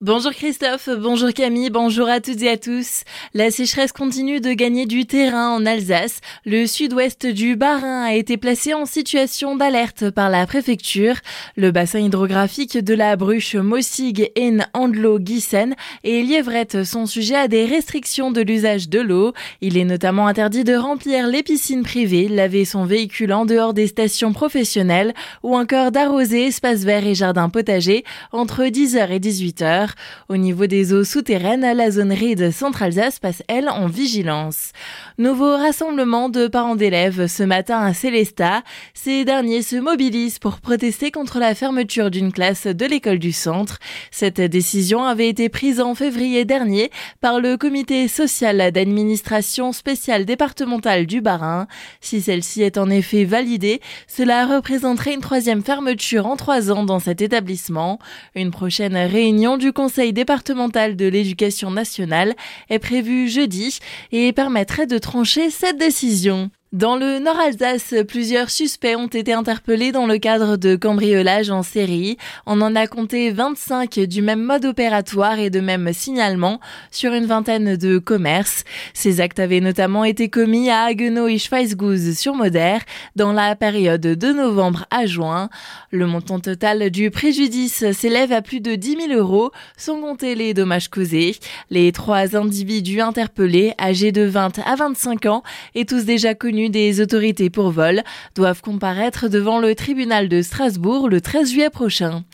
Bonjour Christophe, bonjour Camille, bonjour à toutes et à tous. La sécheresse continue de gagner du terrain en Alsace. Le sud-ouest du Bas-Rhin a été placé en situation d'alerte par la préfecture. Le bassin hydrographique de la Bruche, Mossig, Aisne, Andelo, Gissen et Lièvrette sont sujets à des restrictions de l'usage de l'eau. Il est notamment interdit de remplir les piscines privées, laver son véhicule en dehors des stations professionnelles ou encore d'arroser espaces verts et jardins potagers entre 10h et 18h. Au niveau des eaux souterraines, la zone RID Centre-Alsace passe, elle, en vigilance. Nouveau rassemblement de parents d'élèves ce matin à Célestat. Ces derniers se mobilisent pour protester contre la fermeture d'une classe de l'école du centre. Cette décision avait été prise en février dernier par le comité social d'administration spéciale départementale du Bas-Rhin. Si celle-ci est en effet validée, cela représenterait une troisième fermeture en trois ans dans cet établissement. Une prochaine réunion du conseil départemental de l'éducation nationale est prévu jeudi et permettrait de trancher cette décision. Dans le Nord-Alsace, plusieurs suspects ont été interpellés dans le cadre de cambriolage en série. On en a compté 25 du même mode opératoire et de même signalement sur une vingtaine de commerces. Ces actes avaient notamment été commis à Haguenau et Schweizguz sur Moder dans la période de novembre à juin. Le montant total du préjudice s'élève à plus de 10 000 euros, sans compter les dommages causés. Les trois individus interpellés, âgés de 20 à 25 ans, et tous déjà connus des autorités pour vol doivent comparaître devant le tribunal de Strasbourg le 13 juillet prochain.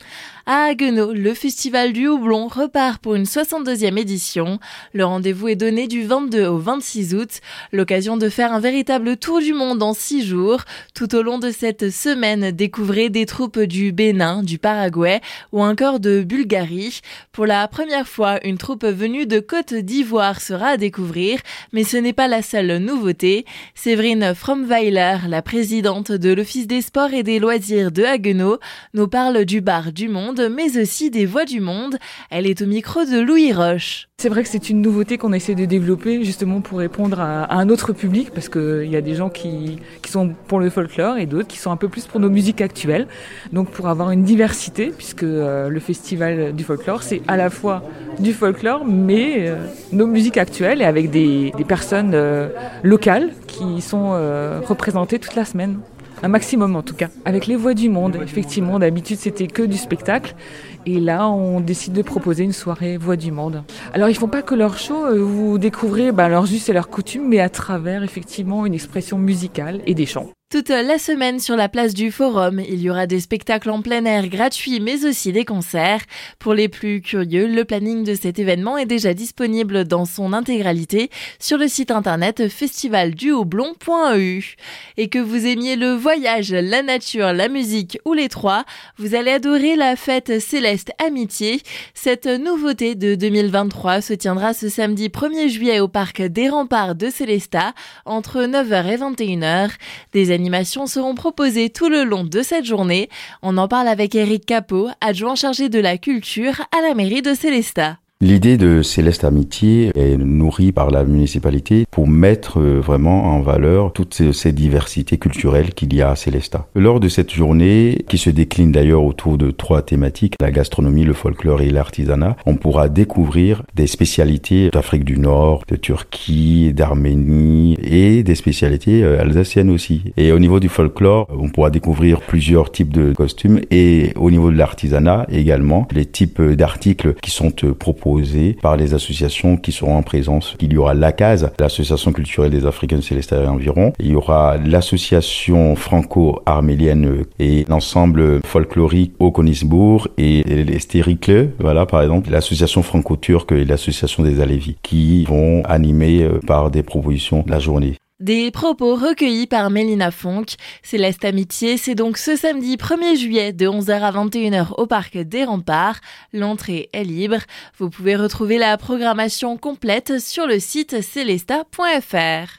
À Haguenau, le festival du houblon repart pour une 62e édition. Le rendez-vous est donné du 22 au 26 août, l'occasion de faire un véritable tour du monde en six jours. Tout au long de cette semaine, découvrez des troupes du Bénin, du Paraguay ou encore de Bulgarie. Pour la première fois, une troupe venue de Côte d'Ivoire sera à découvrir, mais ce n'est pas la seule nouveauté. Séverine Fromweiler, la présidente de l'Office des sports et des loisirs de Haguenau, nous parle du bar du monde mais aussi des voix du monde. Elle est au micro de Louis Roche. C'est vrai que c'est une nouveauté qu'on essaie de développer justement pour répondre à, un autre public parce qu'il y a des gens qui, sont pour le folklore et d'autres qui sont un peu plus pour nos musiques actuelles. Donc pour avoir une diversité puisque euh, le festival du folklore c'est à la fois du folklore mais euh, nos musiques actuelles et avec des, personnes euh, locales qui sont représentées toute la semaine un maximum en tout cas. Avec les voix du monde, effectivement, d'habitude c'était que du spectacle. Et là, on décide de proposer une soirée Voix du Monde. Alors, ils font pas que leur show, euh, vous découvrez bah, leur juste et leur coutume, mais à travers effectivement une expression musicale et des chants. Toute la semaine sur la place du Forum, il y aura des spectacles en plein air gratuits mais aussi des concerts. Pour les plus curieux, le planning de cet événement est déjà disponible dans son intégralité sur le site internet festivaldujoublon.eu. Et que vous aimiez le voyage, la nature, la musique ou les trois, vous allez adorer la fête Céleste Amitié. Cette nouveauté de 2023 se tiendra ce samedi 1er juillet au parc des Remparts de Célestat entre 9h et 21h. Des animations seront proposées tout le long de cette journée. On en parle avec Eric Capot, adjoint chargé de la culture à la mairie de Célestat. L'idée de Céleste Amitié est nourrie par la municipalité pour mettre euh, vraiment en valeur toutes ces, diversités culturelles qu'il y a à Célestat. Lors de cette journée, qui se décline d'ailleurs autour de trois thématiques, la gastronomie, le folklore et l'artisanat, on pourra découvrir des spécialités d'Afrique du Nord, de Turquie, d'Arménie et des spécialités euh, alsaciennes aussi. Et au niveau du folklore, on pourra découvrir plusieurs types de costumes et au niveau de l'artisanat également, les types d'articles qui sont euh, par les associations qui seront en présence. Il y aura l'ACAS, l'Association culturelle des Africains de Célestat et environ. Il y aura l'association franco-armélienne et l'ensemble folklorique au Konisbourg et les Stéricle, voilà par exemple, l'association franco-turque et l'association des Alévis qui vont animer euh, par des propositions la journée. Des propos recueillis par Mélina Fonck. Céleste Amitié, c'est donc ce samedi 1er juillet de 11h à 21h au parc des Remparts. L'entrée est libre. Vous pouvez retrouver la programmation complète sur le site célesta.fr.